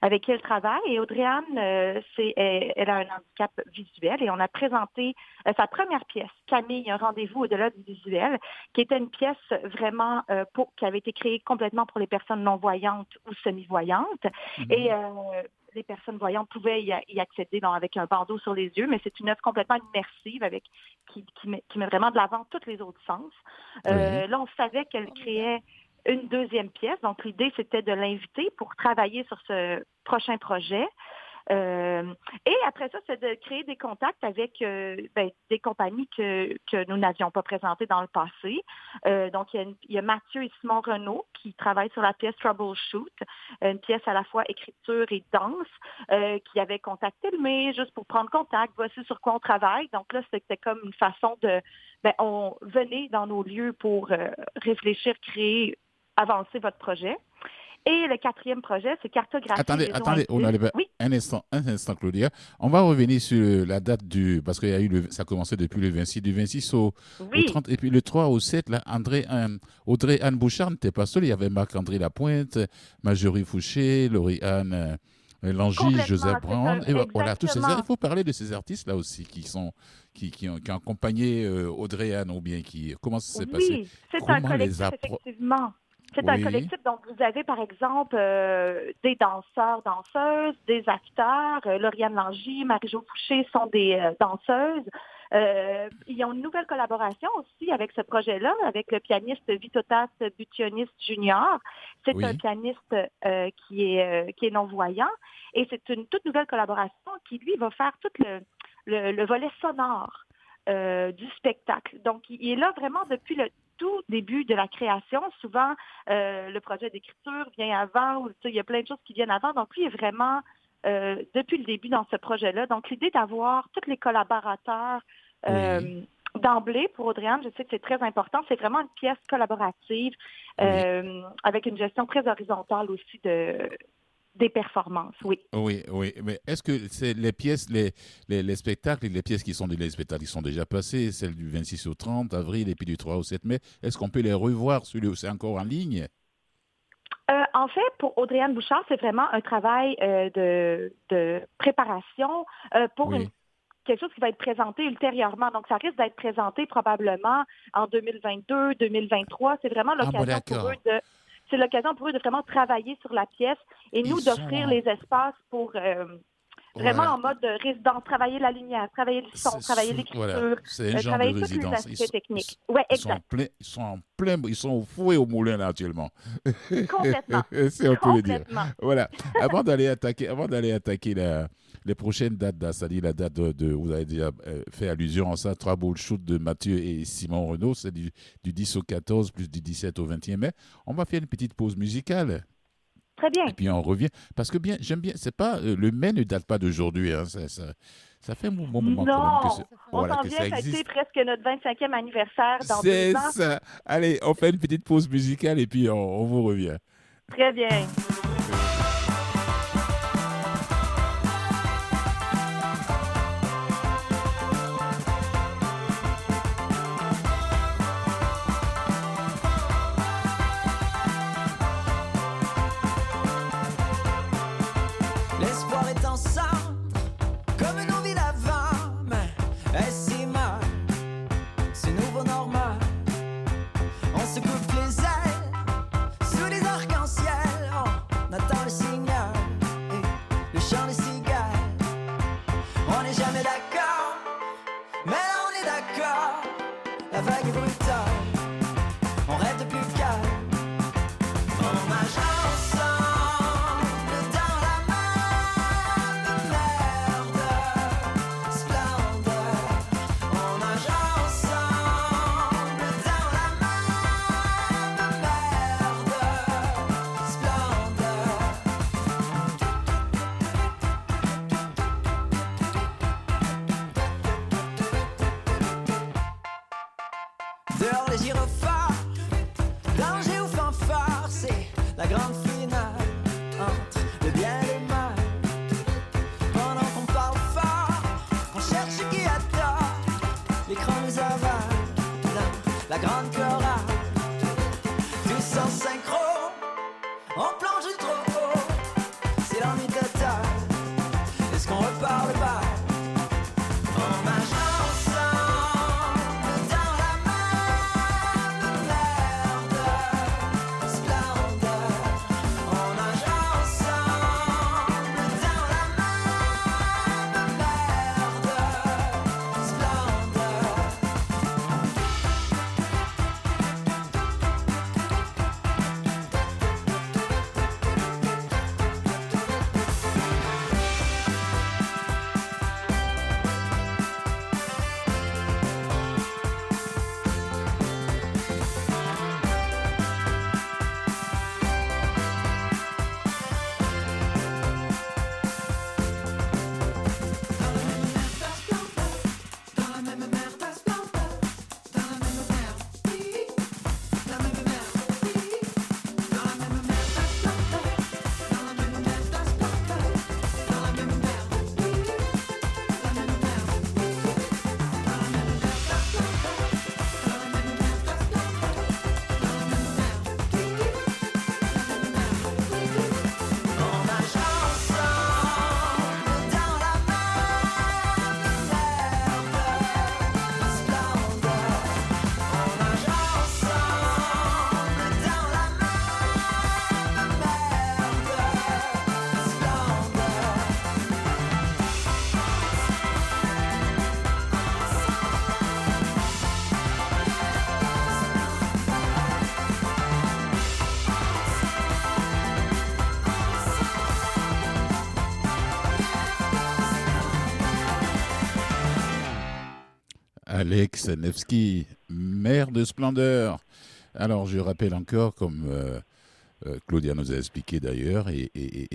avec qui elle travaille. Et Audrey-Anne, euh, c'est, elle, elle a un handicap visuel et on a présenté euh, sa première pièce, Camille, un rendez-vous au-delà du visuel, qui était une pièce vraiment euh, pour, qui avait été créée complètement pour les personnes non-voyantes ou semi-voyantes. Et euh, les personnes voyantes pouvaient y, y accéder donc, avec un bandeau sur les yeux, mais c'est une œuvre complètement immersive avec qui, qui, met, qui met vraiment de l'avant tous les autres sens. Euh, Là, on savait qu'elle créait une deuxième pièce. Donc, l'idée, c'était de l'inviter pour travailler sur ce prochain projet. Euh, et après ça, c'est de créer des contacts avec euh, ben, des compagnies que, que nous n'avions pas présentées dans le passé. Euh, donc, il y, a une- il y a Mathieu et Simon Renault qui travaillent sur la pièce Troubleshoot, une pièce à la fois écriture et danse, qui avaient contacté le mai juste pour prendre contact, voici sur quoi on travaille. Donc là, c'était comme une façon de, ben, on venait dans nos lieux pour réfléchir, créer, avancer votre projet. Et le quatrième projet, c'est cartographier. Attendez, attendez, on allait Oui, un instant, un instant, Claudia. On va revenir sur la date du, parce qu'il y a eu le, ça a commencé depuis le 26, du 26 au, au oui. 30, et puis le 3 au 7, là, André, euh, Audrey Anne Bouchard n'était pas seule, il y avait Marc-André Lapointe, Marjorie Fouché, Laurie-Anne euh, Langy, Joseph ça, et vo- voilà, tous ces il faut parler de ces artistes-là aussi qui sont, qui, qui ont, qui ont accompagné euh, Audrey Anne, ou bien qui, comment ça s'est passé? Oui, c'est un collectif, effectivement. C'est un Oui. collectif, donc vous avez par exemple euh, des danseurs, danseuses, des acteurs. Euh, Lauriane Langy, Marie-Jo Fouché sont des euh, danseuses. Euh, ils ont une nouvelle collaboration aussi avec ce projet-là, avec le pianiste Vitotas Butionis Junior. C'est Oui. un pianiste euh, qui est euh, qui est non-voyant et c'est une toute nouvelle collaboration qui, lui, va faire tout le, le, le volet sonore euh, du spectacle. Donc, il est là vraiment depuis le tout début de la création. Souvent, euh, le projet d'écriture vient avant, ou il y a plein de choses qui viennent avant. Donc, lui est vraiment euh, depuis le début dans ce projet-là. Donc, l'idée d'avoir tous les collaborateurs euh, d'emblée pour Audrey-Anne, je sais que c'est très important. C'est vraiment une pièce collaborative avec une gestion très horizontale aussi de, des performances, oui. Oui, oui. Mais est-ce que c'est les pièces, les, les, les spectacles, les pièces qui sont les spectacles qui sont déjà passés, celles du 26 au 30 avril et puis du 3 au 7 mai, est-ce qu'on peut les revoir Celui où c'est encore en ligne? Euh, en fait, pour Audrey-Anne Bouchard, c'est vraiment un travail euh, de, de préparation euh, pour Oui. une- quelque chose qui va être présenté ultérieurement. Donc, ça risque d'être présenté probablement en 2022, 2023. C'est vraiment Ah, bon, l'occasion pour d'accord. eux de c'est l'occasion pour eux de vraiment travailler sur la pièce et nous d'offrir sont- les espaces pour euh, vraiment en mode de résidence, travailler la lumière, travailler le son, travailler l'écriture, voilà, euh, genre travailler de tous les résidence. aspects Ils sont- techniques. Oui, Ils sont, en exact. plein, ils sont en plein, ils sont au four et au moulin là actuellement. Complètement. C'est on peut le dire. Voilà. Avant d'aller attaquer, avant d'aller attaquer la- les prochaines dates, c'est-à-dire la date de, de- vous avez déjà euh, fait allusion à ça, Troubleshoot de Mathieu et Simon Renaud, c'est du, du 10 au 14 plus du 17 au 20e mai. On va faire une petite pause musicale. Très bien. Et puis on revient. Parce que bien, j'aime bien, c'est pas, euh, le mai ne date pas d'aujourd'hui. Hein, ça, ça, ça fait un bon moment quand même que, Non, on voilà, que vient ça presque notre 25e anniversaire dans C'est ça. Allez, on fait une petite pause musicale et puis on, on vous revient. Très bien. Alex Nevsky, maire de Splendeur. Alors, je rappelle encore, comme euh, euh, Claudia nous a expliqué d'ailleurs, et,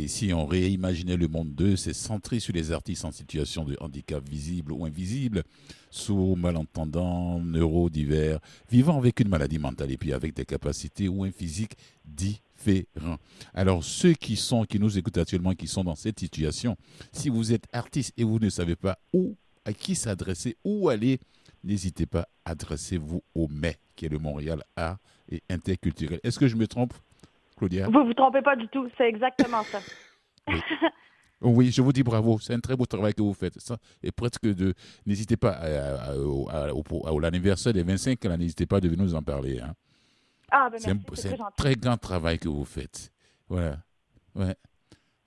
si on réimaginait le monde 2, c'est centré sur les artistes en situation de handicap visible ou invisible, sourds, malentendants, neurodivers, vivant avec une maladie mentale et puis avec des capacités ou un physique différent. Alors, ceux qui sont, qui nous écoutent actuellement, qui sont dans cette situation, si vous êtes artiste et vous ne savez pas où, à qui s'adresser, où aller, n'hésitez pas, adressez-vous au MEI, qui est le Montréal Art et Interculturel. Est-ce que je me trompe, Claudia? Vous vous trompez pas du tout, c'est exactement ça. Oui, je vous dis bravo. C'est un très beau travail que vous faites. Ça est presque de. N'hésitez pas à, à- au- à- au- à l'anniversaire des 25 ans, n'hésitez pas de venir nous en parler. hein. Ah, ben C'est un, très grand travail que vous faites. Voilà. Ouais.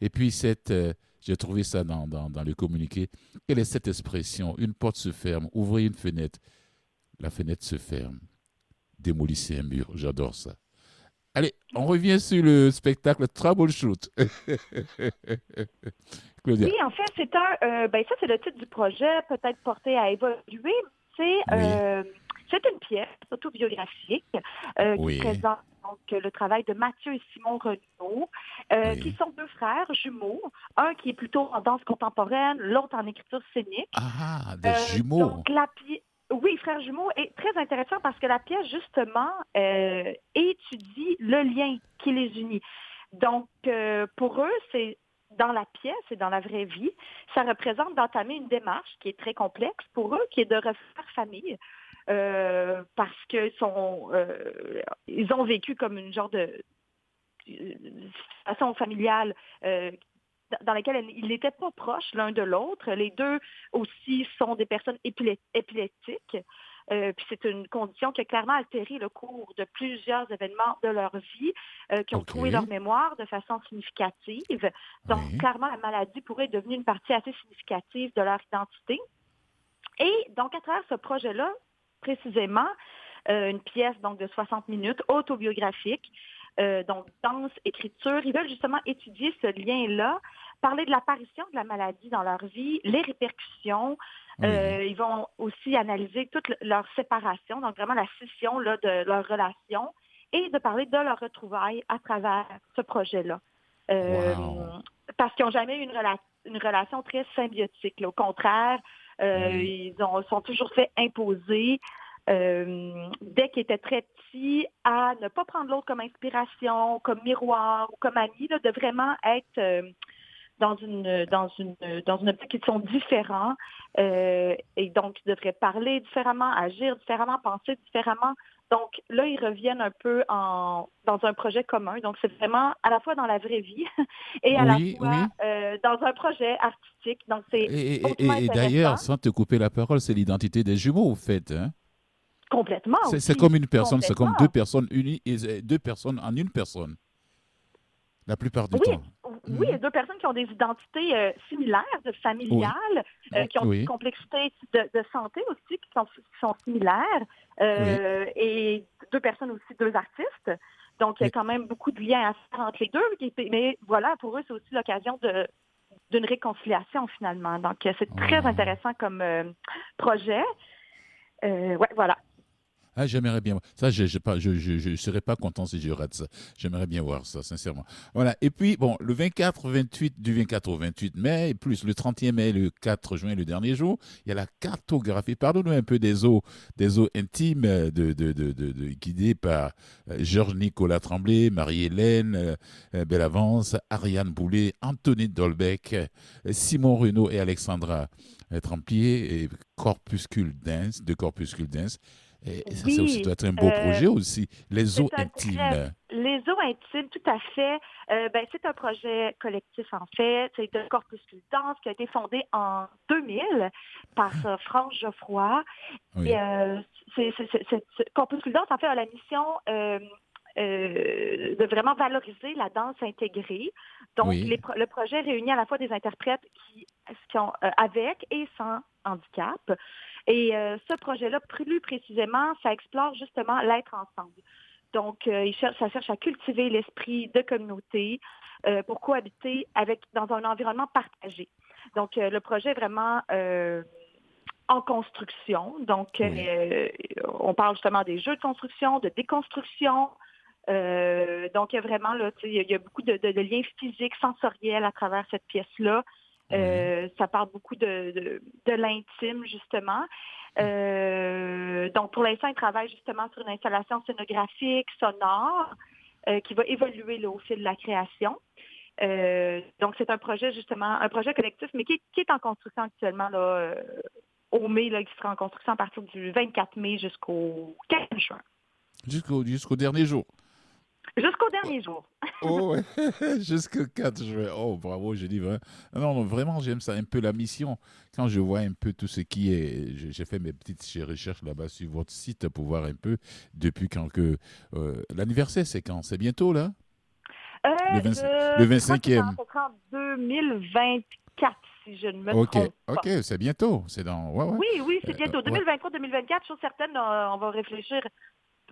Et puis, cette, euh, j'ai trouvé ça dans, dans, dans le communiqué. Quelle est cette expression? Une porte se ferme, ouvrez une fenêtre. La fenêtre se ferme. Démolissez un mur. J'adore ça. Allez, on revient sur le spectacle Troubleshoot. Claudia. Oui, en fait, c'est un. euh, ben ça, c'est le titre du projet, peut-être porté à évoluer. C'est euh, c'est une pièce autobiographique euh, Oui. qui présente donc le travail de Mathieu et Simon Renaud, euh, qui sont deux frères jumeaux, un qui est plutôt en danse contemporaine, l'autre en écriture scénique. Ah, des Euh, jumeaux. donc, la pi- Oui, frères jumeaux est très intéressant parce que la pièce, justement, euh, étudie le lien qui les unit. Donc, euh, pour eux, c'est dans la pièce et dans la vraie vie, ça représente d'entamer une démarche qui est très complexe pour eux, qui est de refaire famille. Euh, parce qu'ils sont, euh, ils ont vécu comme une genre de euh, situation familiale dans laquelle ils n'étaient pas proches l'un de l'autre. Les deux aussi sont des personnes épileptiques. Euh, puis c'est une condition qui a clairement altéré le cours de plusieurs événements de leur vie, euh, qui ont Ok. trouvé leur mémoire de façon significative. Donc, clairement, la maladie pourrait devenue une partie assez significative de leur identité. Et donc, à travers ce projet-là, précisément, euh, une pièce donc de 60 minutes, autobiographique, euh, donc danse, écriture, ils veulent justement étudier ce lien-là, parler de l'apparition de la maladie dans leur vie, les répercussions. Euh, ils vont aussi analyser toute le- leur séparation, donc vraiment la scission là, de leur relation, et de parler de leur retrouvaille à travers ce projet-là. Parce qu'ils n'ont jamais eu une, rela- une relation très symbiotique. là. Au contraire, ils ont, sont toujours fait imposer euh, dès qu'ils étaient très petits à ne pas prendre l'autre comme inspiration, comme miroir ou comme ami, là, de vraiment être euh, dans une dans une dans une optique qui sont différents euh, et donc ils devraient parler différemment, agir différemment, penser différemment. Donc là, ils reviennent un peu en dans un projet commun. Donc c'est vraiment à la fois dans la vraie vie et à Oui, la fois oui. euh, dans un projet artistique. Donc c'est Et, et- d'ailleurs, sans te couper la parole, c'est l'identité des jumeaux, au fait. hein. complètement. C'est- comme une personne, c'est comme deux personnes unies, et deux personnes en une personne. La plupart du Oui, temps. Oui, il y a deux personnes qui ont des identités euh, similaires, de familiales, euh, qui ont Oui. une complexité de, de santé aussi, qui sont, qui sont similaires, euh, et deux personnes aussi, deux artistes. Donc, il y a quand même beaucoup de liens à faire entre les deux. Mais voilà, pour eux, c'est aussi l'occasion de d'une réconciliation finalement. Donc, euh, c'est très intéressant comme euh, projet. Euh, ouais, voilà. Ah, j'aimerais bien. Ça, je ne serais pas content si je rate ça. J'aimerais bien voir ça, sincèrement. Voilà. Et puis, bon, le 24, 28, du 24 au 28 mai, plus le 31 mai, le 4 juin, le dernier jour, il y a la cartographie. Pardonne-nous un peu des eaux, des eaux intimes euh, de, guidées par euh, Georges Nicolas Tremblay, Marie-Hélène euh, Bellavance, Ariane Boulet, Anthony Dolbeck, euh, Simon Renaud et Alexandra Trempier, et Corpuscule Dance, de Corpuscule Dance. Et ça, ça aussi Oui, doit être un beau euh, projet aussi. Les eaux un intimes. très- Les eaux intimes, tout à fait. Euh, ben, c'est un projet collectif, en fait. C'est de Corpuscule Danse qui a été fondé en 2000 par euh, France Geoffroy. Oui. Et, euh, c'est- c'est- c'est- c'est- c'est- Corpuscule Danse, en fait, a la mission euh, euh, de vraiment valoriser la danse intégrée. Donc, Oui. les le projet réunit à la fois des interprètes qui, qui ont euh, avec et sans handicap. Et euh, ce projet-là, plus précisément, ça explore justement l'être ensemble. Donc, euh, il cherche, ça cherche à cultiver l'esprit de communauté euh, pour cohabiter avec dans un environnement partagé. Donc, euh, le projet est vraiment euh, en construction. Donc, euh, on parle justement des jeux de construction, de déconstruction. Euh, donc, il y a vraiment, là, tu sais, il y a- il y a beaucoup de, de- de liens physiques, sensoriels à travers cette pièce-là. Euh, ça parle beaucoup de, de, de l'intime, justement. Euh, donc, pour l'instant, il travaille justement sur une installation scénographique, sonore, euh, qui va évoluer là, au fil de la création. Donc, c'est un projet, justement, un projet collectif, mais qui, qui est en construction actuellement, là, au mai, là, qui sera en construction à partir du 24 mai jusqu'au 15 juin. Jusqu'au jusqu'au dernier jour. Jusqu'au dernier jour. Oh, ouais. Jusqu'au 4 juin. Oh, bravo, j'ai dit. vra- Non, non, vraiment, j'aime ça un peu la mission. Quand je vois un peu tout ce qui est. j'ai- fait mes petites recherches là-bas sur votre site pour voir un peu depuis quand que. euh, L'anniversaire, c'est quand? C'est bientôt, là? Euh, Le 25 je- le je crois que 25e. Ça sera en 2024, si je ne me Ok, trompe pas. ok, c'est bientôt. C'est dans. Ouais, ouais. Oui, oui, c'est Euh, bientôt. ouais. 2023-2024, chose certaine, euh, on va réfléchir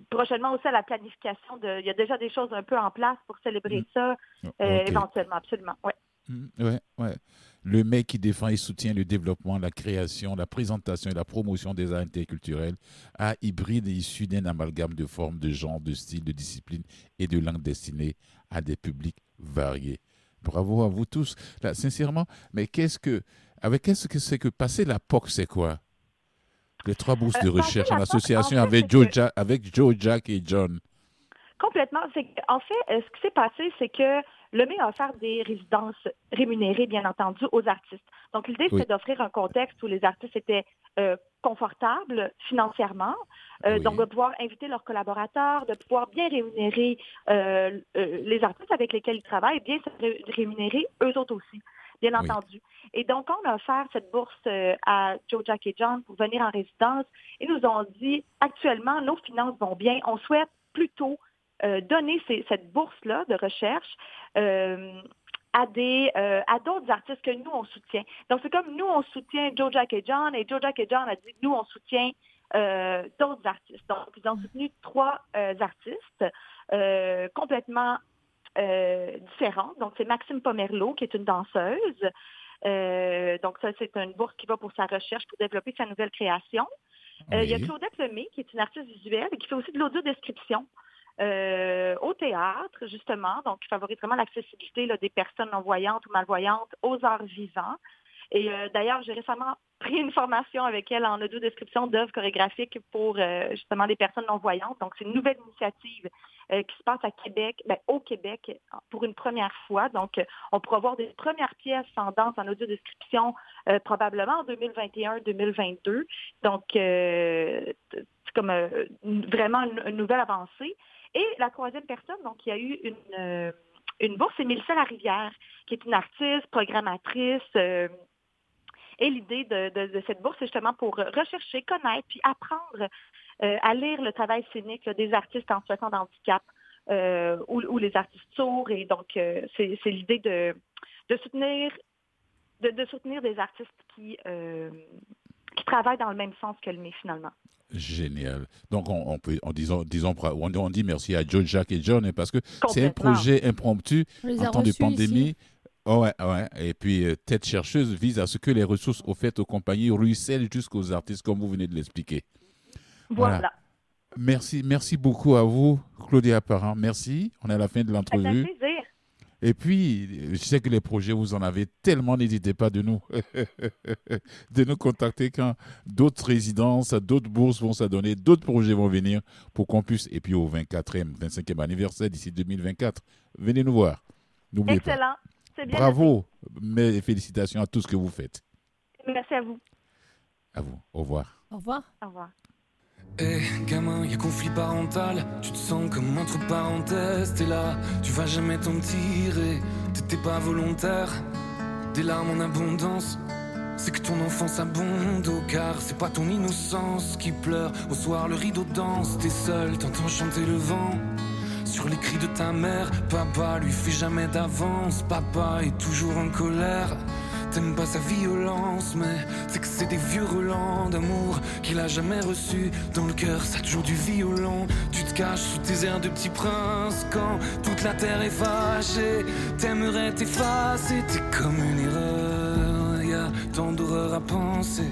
prochainement aussi à la planification. De, il y a déjà des choses un peu en place pour célébrer ça, euh, Mm. Ok. éventuellement, absolument. Ouais. Mm, Ouais, ouais. Le mec qui défend et soutient le développement, la création, la présentation et la promotion des arts interculturels, à hybride et issu d'un amalgame de formes, de genres, de styles, de disciplines et de langues destinées à des publics variés. Bravo à vous tous. Là, sincèrement, mais qu'est-ce que, avec qu'est-ce que c'est que passer la POC, c'est quoi? Les trois bourses Euh, de passer recherche en association en fait, avec Joe, que- Ja- avec Joe, Jack et John. Complètement. En fait, euh, ce qui s'est passé, c'est que le a offert des résidences rémunérées, bien entendu, aux artistes. Donc, l'idée, Oui. c'était d'offrir un contexte où les artistes étaient euh, confortables financièrement, euh, donc de pouvoir inviter leurs collaborateurs, de pouvoir bien rémunérer euh, euh, les artistes avec lesquels ils travaillent, bien se ré- rémunérer eux autres aussi, bien Oui. entendu. Et donc, on a offert cette bourse euh, à Joe, Jack et John pour venir en résidence. Ils nous ont dit, actuellement, nos finances vont bien. On souhaite plutôt euh, donner ces- cette bourse-là de recherche euh, à des euh, à d'autres artistes que nous on soutient. Donc c'est comme nous on soutient Joe Jack et John et Joe Jack et John a dit nous on soutient d'autres artistes. Donc ils ont soutenu trois artistes complètement euh, différents. Donc c'est Maxime Pomerleau qui est une danseuse. Euh, donc ça c'est une bourse qui va pour sa recherche pour développer sa nouvelle création. Euh, Il y a. Claudette Lemay, qui est une artiste visuelle et qui fait aussi de l'audio-description euh, au théâtre, justement, donc qui favorise vraiment l'accessibilité des personnes non-voyantes ou malvoyantes aux arts vivants. Et euh, d'ailleurs, j'ai récemment pris une formation avec elle en audio-description d'œuvres chorégraphiques pour euh, justement les personnes non-voyantes. Donc, c'est une nouvelle initiative euh, qui se passe à Québec, ben, au Québec, pour une première fois. Donc, euh, on pourra voir des premières pièces en danse, en audio-description, euh, probablement en 2021-2022. Donc, euh, c'est comme vraiment une, nouvelle avancée. Et la troisième personne, donc, il y a eu une, une bourse, c'est Mélissa Larivière, qui est une artiste, programmatrice. Et l'idée de, de- de cette bourse, c'est justement pour rechercher, connaître, puis apprendre euh, à lire le travail scénique là, des artistes en situation de handicap euh, ou, ou les artistes sourds. Et donc, euh, c'est l'idée de, de soutenir de, de soutenir des artistes qui, euh, qui travaillent dans le même sens que le mien, finalement. Génial. Donc, on, on peut, en disant, disons, on, on dit merci à Joe, Jack et John, parce que c'est un projet impromptu On en temps de pandémie. ici. Oh, ouais, ouais. Et puis, euh, Tête chercheuse vise à ce que les ressources offertes aux compagnies ruissellent jusqu'aux artistes, comme vous venez de l'expliquer. Voilà. Merci, merci beaucoup à vous, Claudia Parent. Merci. On est à la fin de l'entrevue. plaisir. Et puis, je sais que les projets, vous en avez tellement, n'hésitez pas de nous, de nous contacter quand d'autres résidences, d'autres bourses vont s'adonner, d'autres projets vont venir pour qu'on puisse, et puis au 24e, 25e anniversaire d'ici 2024, venez nous voir. N'oubliez pas. Excellent. C'est bien. Bravo, mes félicitations à tout ce que vous faites. noté. Merci à vous. À vous. Au revoir. Au revoir. Au revoir. Eh, gamin, y a conflit parental. Tu te sens comme entre parenthèses. T'es là, tu vas jamais t'en tirer. T'étais pas volontaire. Des larmes en abondance. C'est que ton enfance abonde au car c'est pas ton innocence qui pleure. Au soir, le rideau danse. T'es seul, t'entends chanter le vent. Sur les cris de ta mère, papa lui fait jamais d'avance. Papa est toujours en colère. T'aimes pas sa violence, mais c'est que c'est des vieux relents d'amour qu'il a jamais reçu. Dans le cœur, ça a toujours du violon. Tu te caches sous tes airs de petit prince quand toute la terre est fâchée. T'aimerais t'effacer, t'es comme une erreur. Y a tant d'horreur à penser.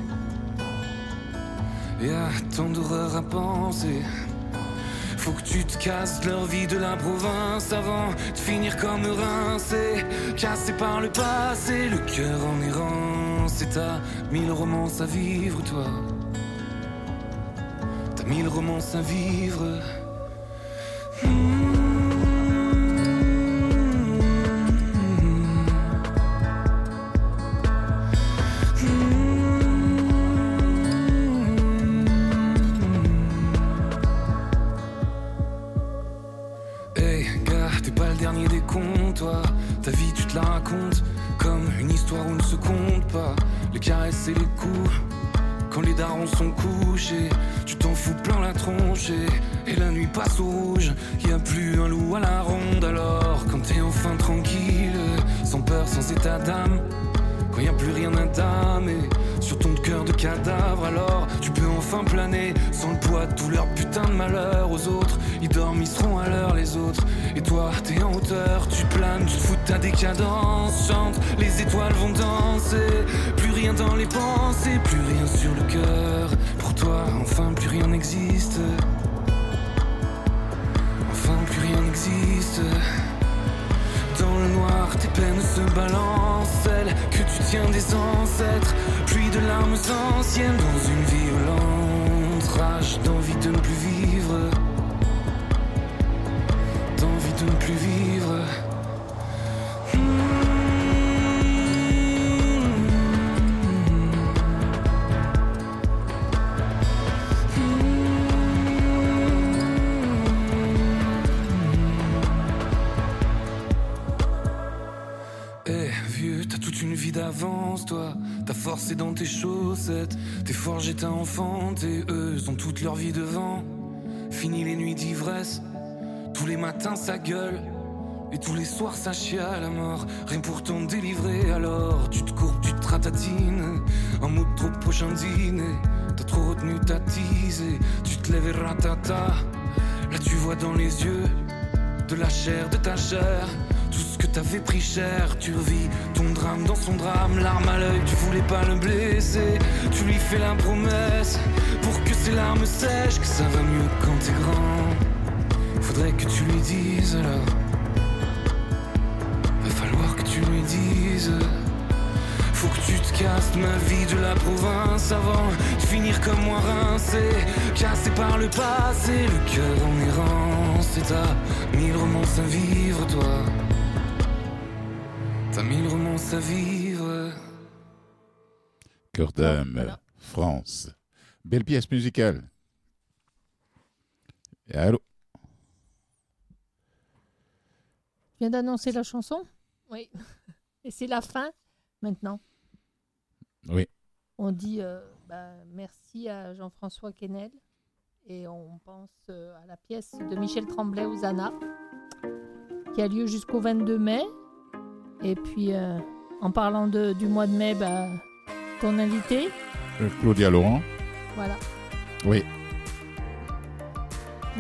Et à tant d'horreur à penser. Faut que tu te casses leur vie de la province avant de finir comme rincé, cassé par le passé, le cœur en errance. Et t'as mille romances à vivre, toi. T'as mille romances à vivre. Hey t'es pas le dernier des cons, toi. Ta vie, tu te la racontes comme une histoire où ne se compte pas. Les caresses et les coups, quand les darons sont couchés, tu t'en fous plein la tronche. Et, la nuit passe au rouge, y a plus un loup à la ronde. Alors, quand t'es enfin tranquille, sans peur, sans état d'âme. Quand y a plus rien à damer sur ton cœur de cadavre, alors tu peux enfin planer sans le poids de tout leur putain de malheur aux autres. Ils dorment, ils seront à l'heure les autres. Et toi, t'es en hauteur, tu planes, tu te fous de ta décadence. Chante, les étoiles vont danser. Plus rien dans les pensées, plus rien sur le cœur. Pour toi, enfin, plus rien n'existe. Enfin, plus rien n'existe. Dans le noir, tes peines se balancent, celles que tu tiens des ancêtres. Pluie de larmes anciennes dans une violente rage d'envie de ne plus vivre. D'envie de ne plus vivre. Ta force est dans tes chaussettes. T'es forgé, t'as enfanté. Eux ont toute leur vie devant. Fini les nuits d'ivresse. Tous les matins, ça gueule. Et tous les soirs, ça chie à la mort. Rien pour t'en délivrer, alors tu te courbes, tu te ratatines. Un mot de trop prochain dîner. T'as trop retenu ta teasée. Tu te lèves et ratata. Là, tu vois dans les yeux de la chair, de ta chair. Tout ce que t'avais pris cher, tu revis ton drame dans son drame, larme à l'œil, tu voulais pas le blesser. Tu lui fais la promesse pour que ses larmes sèchent, que ça va mieux quand t'es grand. Faudrait que tu lui dises alors. Va falloir que tu lui dises. Faut que tu te casses ma vie de la province avant de finir comme moi rincé, cassé par le passé, le cœur en errance. Et t'as mille romances à vivre, toi. À vivre. Cœur d'âme, France. Belle pièce musicale. Allô? Je viens d'annoncer la chanson? Oui. Et c'est la fin maintenant? Oui. On dit euh, bah, merci à Jean-François Quesnel et on pense euh, à la pièce de Michel Tremblay Ozana qui a lieu jusqu'au 22 mai. Et puis euh, en parlant de- du mois de mai, bah, ton invité, Euh, Claudia Laurent. voilà. Oui.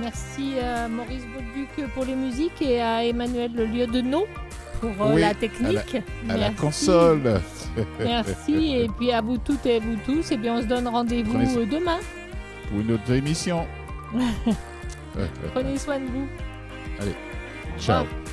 Merci à Maurice Bauduc pour les musiques et à Emmanuel Le Lieu de pour euh, Oui, la à technique. À la console. Merci et puis à vous toutes et à vous tous. Et bien on se donne rendez-vous Prenez demain. Pour une autre émission. Prenez soin de vous. Allez, ciao. Au.